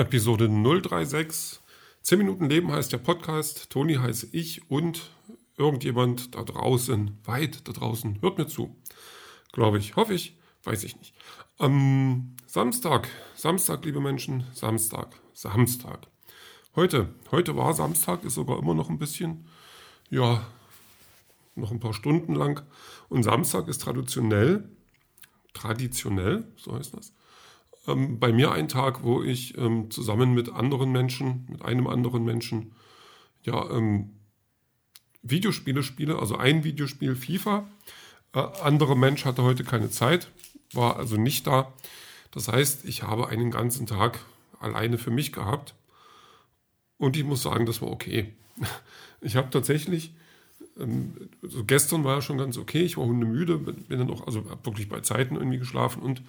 Episode 036. 10 Minuten Leben heißt der Podcast. Toni heiße ich und irgendjemand da draußen, weit da draußen, hört mir zu. Glaube ich, hoffe ich, weiß ich nicht. Am Samstag, Samstag, liebe Menschen, Samstag, Samstag. Heute, heute war Samstag, ist sogar immer noch ein bisschen, ja, noch ein paar Stunden lang. Und Samstag ist traditionell, traditionell, so heißt das, ähm, bei mir ein Tag, wo ich ähm, zusammen mit anderen Menschen, mit einem anderen Menschen, ja, ähm, Videospiele spiele, also ein Videospiel FIFA. Äh, anderer Mensch hatte heute keine Zeit, war also nicht da. Das heißt, ich habe einen ganzen Tag alleine für mich gehabt. Und ich muss sagen, das war okay. Ich habe tatsächlich, ähm, also gestern war ja schon ganz okay, ich war hundemüde, bin dann auch, also wirklich bei Zeiten irgendwie geschlafen und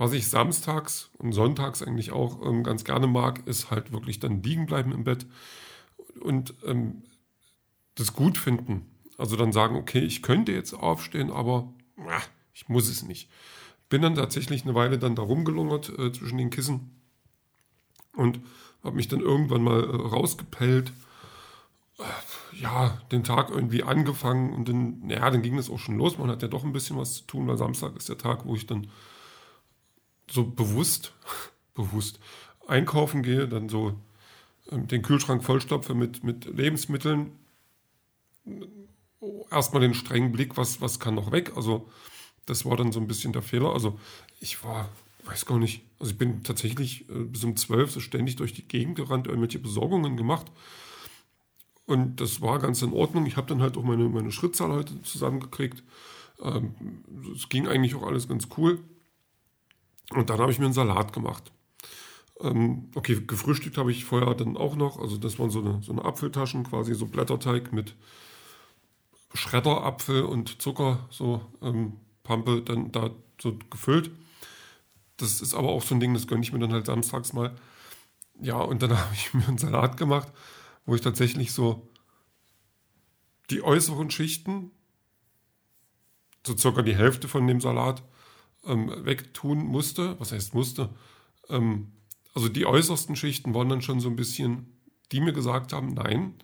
was ich samstags und sonntags eigentlich auch ähm, ganz gerne mag, ist halt wirklich dann liegen bleiben im Bett und ähm, das gut finden. Also dann sagen, okay, ich könnte jetzt aufstehen, aber ach, ich muss es nicht. Bin dann tatsächlich eine Weile dann da rumgelungert äh, zwischen den Kissen und habe mich dann irgendwann mal äh, rausgepellt. Äh, ja, den Tag irgendwie angefangen und dann, naja, dann ging es auch schon los. Man hat ja doch ein bisschen was zu tun, weil Samstag ist der Tag, wo ich dann so bewusst, bewusst einkaufen gehe, dann so ähm, den Kühlschrank vollstopfe mit, mit Lebensmitteln. Erstmal den strengen Blick, was, was kann noch weg. Also das war dann so ein bisschen der Fehler. Also ich war, weiß gar nicht, also ich bin tatsächlich äh, bis um zwölf so ständig durch die Gegend gerannt, irgendwelche Besorgungen gemacht. Und das war ganz in Ordnung. Ich habe dann halt auch meine, meine Schrittzahl heute zusammengekriegt. Ähm, es ging eigentlich auch alles ganz cool. Und dann habe ich mir einen Salat gemacht. Ähm, okay, gefrühstückt habe ich vorher dann auch noch. Also das waren so eine, so eine Apfeltaschen, quasi so Blätterteig mit Schredderapfel und Zucker, so ähm, Pampe dann da so gefüllt. Das ist aber auch so ein Ding, das gönne ich mir dann halt samstags mal. Ja, und dann habe ich mir einen Salat gemacht, wo ich tatsächlich so die äußeren Schichten, so circa die Hälfte von dem Salat, ähm, wegtun musste. Was heißt musste? Ähm, also die äußersten Schichten waren dann schon so ein bisschen, die mir gesagt haben, nein,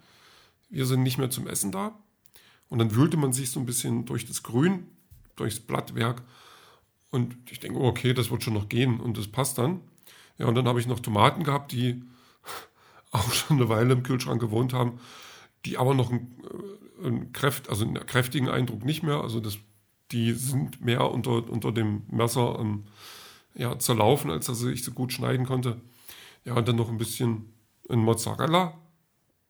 wir sind nicht mehr zum Essen da. Und dann wühlte man sich so ein bisschen durch das Grün, durchs Blattwerk. Und ich denke, oh, okay, das wird schon noch gehen und das passt dann. Ja, und dann habe ich noch Tomaten gehabt, die auch schon eine Weile im Kühlschrank gewohnt haben, die aber noch einen, äh, einen, Kräft, also einen kräftigen Eindruck nicht mehr. Also das die sind mehr unter, unter dem Messer ähm, ja, zerlaufen, als dass ich so gut schneiden konnte. Ja, und dann noch ein bisschen ein Mozzarella.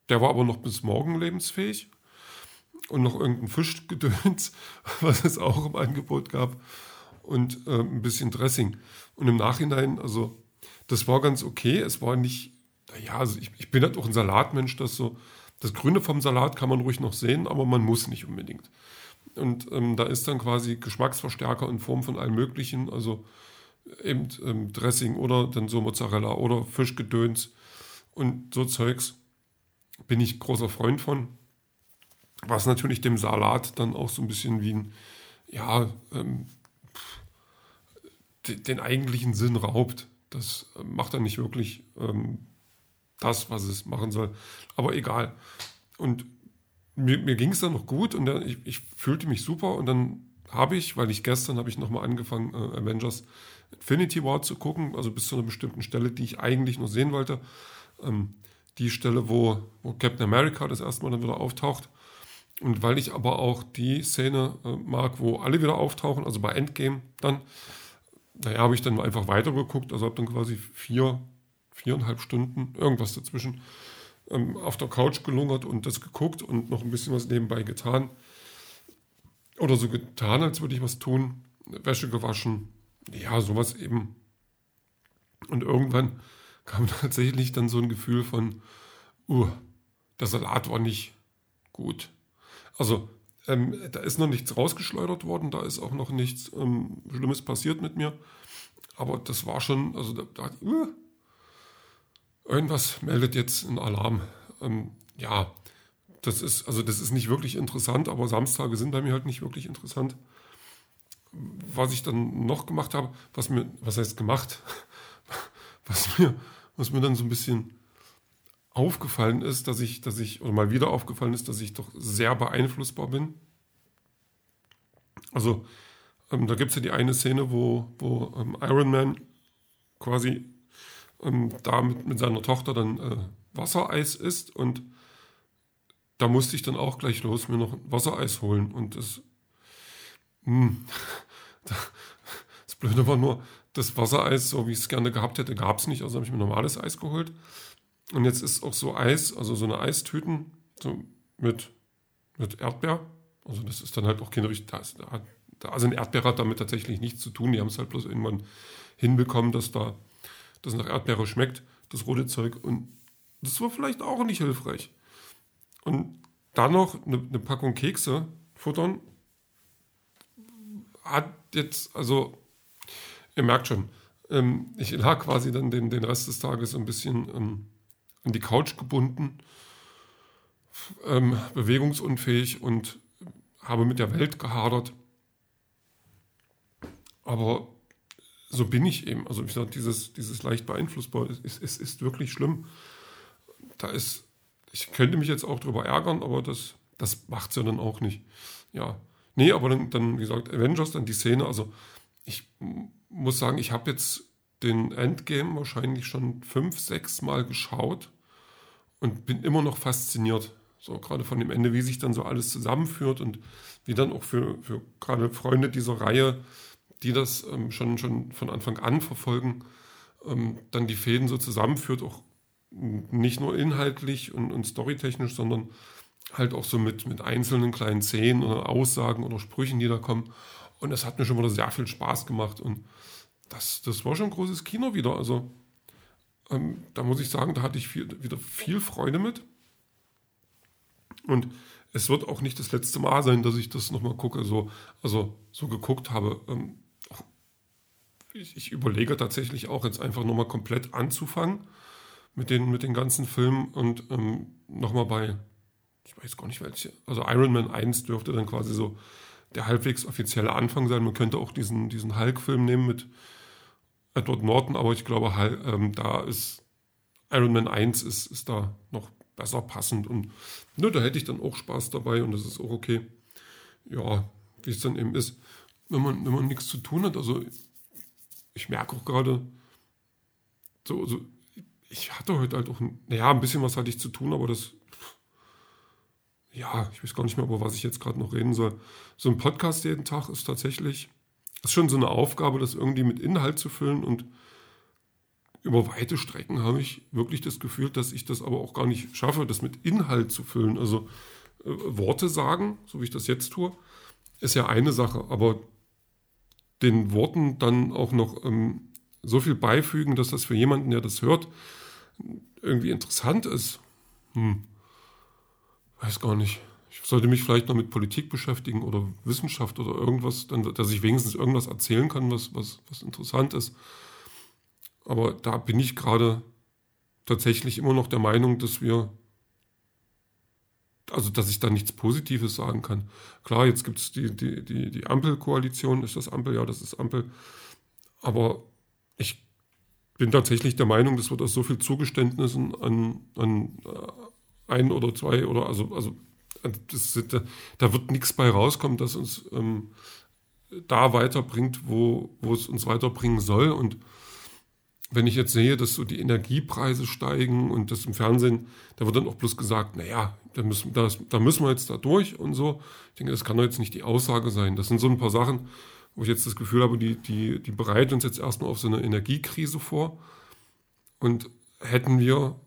Der war aber noch bis morgen lebensfähig. Und noch irgendein Fischgedöns, was es auch im Angebot gab. Und äh, ein bisschen Dressing. Und im Nachhinein, also das war ganz okay. Es war nicht, naja, also ich, ich bin halt auch ein Salatmensch, das so, das Grüne vom Salat kann man ruhig noch sehen, aber man muss nicht unbedingt. Und ähm, da ist dann quasi Geschmacksverstärker in Form von allem Möglichen, also eben ähm, Dressing oder dann so Mozzarella oder Fischgedöns und so Zeugs. Bin ich großer Freund von. Was natürlich dem Salat dann auch so ein bisschen wie ein, ja, ähm, den eigentlichen Sinn raubt. Das äh, macht dann nicht wirklich ähm, das, was es machen soll. Aber egal. Und mir, mir ging es dann noch gut und ich, ich, fühlte mich super und dann habe ich, weil ich gestern habe ich nochmal angefangen, äh, Avengers Infinity War zu gucken, also bis zu einer bestimmten Stelle, die ich eigentlich nur sehen wollte. Ähm, die Stelle, wo, wo Captain America das erste Mal dann wieder auftaucht. Und weil ich aber auch die Szene äh, mag, wo alle wieder auftauchen, also bei Endgame dann, naja, habe ich dann einfach weitergeguckt, also habe dann quasi vier, viereinhalb Stunden, irgendwas dazwischen, ähm, auf der Couch gelungert und das geguckt und noch ein bisschen was nebenbei getan. Oder so getan, als würde ich was tun. Wäsche gewaschen. Ja, sowas eben. Und irgendwann kam tatsächlich dann so ein Gefühl von, uh, der Salat war nicht gut. Also, ähm, da ist noch nichts rausgeschleudert worden, da ist auch noch nichts ähm, Schlimmes passiert mit mir. Aber das war schon, also da, da uh, irgendwas meldet jetzt einen Alarm. Ähm, ja, das ist, also das ist nicht wirklich interessant, aber Samstage sind bei mir halt nicht wirklich interessant. Was ich dann noch gemacht habe, was mir, was heißt gemacht, was mir, was mir dann so ein bisschen aufgefallen ist, dass ich, dass ich, oder mal wieder aufgallen ist, dass ich doch sehr beeinflussbar bin. Also, ähm, da gibt es ja die eine Szene, wo, wo ähm, Iron Man quasi ähm, da mit, mit, seiner Tochter dann äh, Wassereis isst und da musste ich dann auch gleich los mir noch Wassereis holen und das, mh, hm, das Blöde war nur, das Wassereis, so wie ich es gerne gehabt hätte, gab es nicht, also habe ich mir normales Eis geholt und jetzt ist auch so Eis, also so eine Eistüten so mit, mit Erdbeer. Also das ist dann halt auch keine richtig, da, da, also ein Erdbeer hat damit tatsächlich nichts zu tun. Die haben es halt bloß irgendwann hinbekommen, dass da das nach Erdbeere schmeckt, das rote Zeug. Und das war vielleicht auch nicht hilfreich. Und dann noch eine, eine Packung Kekse futtern, hat jetzt, also ihr merkt schon, ähm, ich lag quasi dann den, den Rest des Tages ein bisschen ähm, an die Couch gebunden, ähm, bewegungsunfähig und habe mit der Welt gehadert. Aber so bin ich eben. Also wie gesagt, dieses, dieses leicht beeinflussbar ist, ist, ist, wirklich schlimm. Da ist, ich könnte mich jetzt auch darüber ärgern, aber das, das macht es ja dann auch nicht. Ja. Nee, aber dann, dann, wie gesagt, Avengers, dann die Szene, also ich muss sagen, ich habe jetzt den Endgame wahrscheinlich schon fünf, sechs Mal geschaut und bin immer noch fasziniert. So gerade von dem Ende, wie sich dann so alles zusammenführt und wie dann auch für, für gerade Freunde dieser Reihe, die das ähm, schon, schon von Anfang an verfolgen, ähm, dann die Fäden so zusammenführt, auch nicht nur inhaltlich und, und storytechnisch, sondern halt auch so mit, mit einzelnen kleinen Szenen oder Aussagen oder Sprüchen, die da kommen. Und das hat mir schon wieder sehr viel Spaß gemacht und das, das war schon ein großes Kino wieder. Also ähm, da muss ich sagen, da hatte ich viel, wieder viel Freude mit. Und es wird auch nicht das letzte Mal sein, dass ich das nochmal gucke, so, also so geguckt habe. Ähm, ich, ich, überlege tatsächlich auch jetzt einfach nochmal komplett anzufangen mit den, mit den ganzen Filmen und ähm, nochmal bei, ich weiß gar nicht welche, also Iron Man 1 dürfte dann quasi so der halbwegs offizielle Anfang sein. Man könnte auch diesen, diesen Hulk-Film nehmen mit, Edward Norton, aber ich glaube, ähm, da ist Iron Man 1 ist, ist da noch besser passend und ne, da hätte ich dann auch Spaß dabei und das ist auch okay. Ja, wie es dann eben ist, wenn man, wenn man nichts zu tun hat. Also ich merke auch gerade, so, so, ich hatte heute halt auch, naja, ein bisschen was hatte ich zu tun, aber das, ja, ich weiß gar nicht mehr, über was ich jetzt gerade noch reden soll. So ein Podcast jeden Tag ist tatsächlich ist schon so eine Aufgabe, das irgendwie mit Inhalt zu füllen und über weite Strecken habe ich wirklich das Gefühl, dass ich das aber auch gar nicht schaffe, das mit Inhalt zu füllen. Also äh, Worte sagen, so wie ich das jetzt tue, ist ja eine Sache, aber den Worten dann auch noch ähm, so viel beifügen, dass das für jemanden, der das hört, irgendwie interessant ist. Hm. Weiß gar nicht ich sollte mich vielleicht noch mit Politik beschäftigen oder Wissenschaft oder irgendwas, dann, dass ich wenigstens irgendwas erzählen kann, was, was, was interessant ist. Aber da bin ich gerade tatsächlich immer noch der Meinung, dass wir, also dass ich da nichts Positives sagen kann. Klar, jetzt gibt es die, die, die, die Ampelkoalition, ist das Ampel? Ja, das ist Ampel. Aber ich bin tatsächlich der Meinung, das wird aus so viel Zugeständnissen an, an äh, ein oder zwei oder also, also das, da, da, wird nichts bei rauskommen, das uns ähm, da weiterbringt, wo, wo es uns weiterbringen soll. Und wenn ich jetzt sehe, dass so die Energiepreise steigen und das im Fernsehen, da wird dann auch bloß gesagt, naja, da müssen, das, da müssen wir jetzt da durch und so. Ich denke, das kann doch jetzt nicht die Aussage sein. Das sind so ein paar Sachen, wo ich jetzt das Gefühl habe, die, die, die bereiten uns jetzt erstmal auf so eine Energiekrise vor. Und hätten wir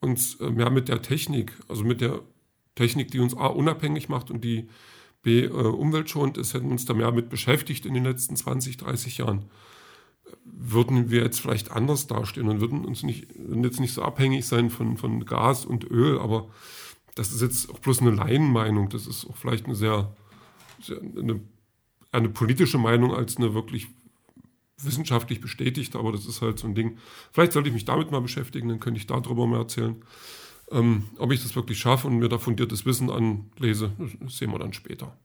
uns äh, mehr mit der Technik, also mit der Technik, die uns A unabhängig macht und die B äh, umweltschonend ist, hätten uns da mehr mit beschäftigt in den letzten 20, 30 Jahren, würden wir jetzt vielleicht anders dastehen und würden uns nicht, würden jetzt nicht so abhängig sein von, von Gas und Öl, aber das ist jetzt auch bloß eine Laienmeinung, das ist auch vielleicht eine sehr, sehr eine, eine politische Meinung als eine wirklich wissenschaftlich bestätigte, aber das ist halt so ein Ding. Vielleicht sollte ich mich damit mal beschäftigen, dann könnte ich darüber mehr erzählen. Ähm, ob ich das wirklich schaffe und mir da fundiertes Wissen anlese, das sehen wir dann später.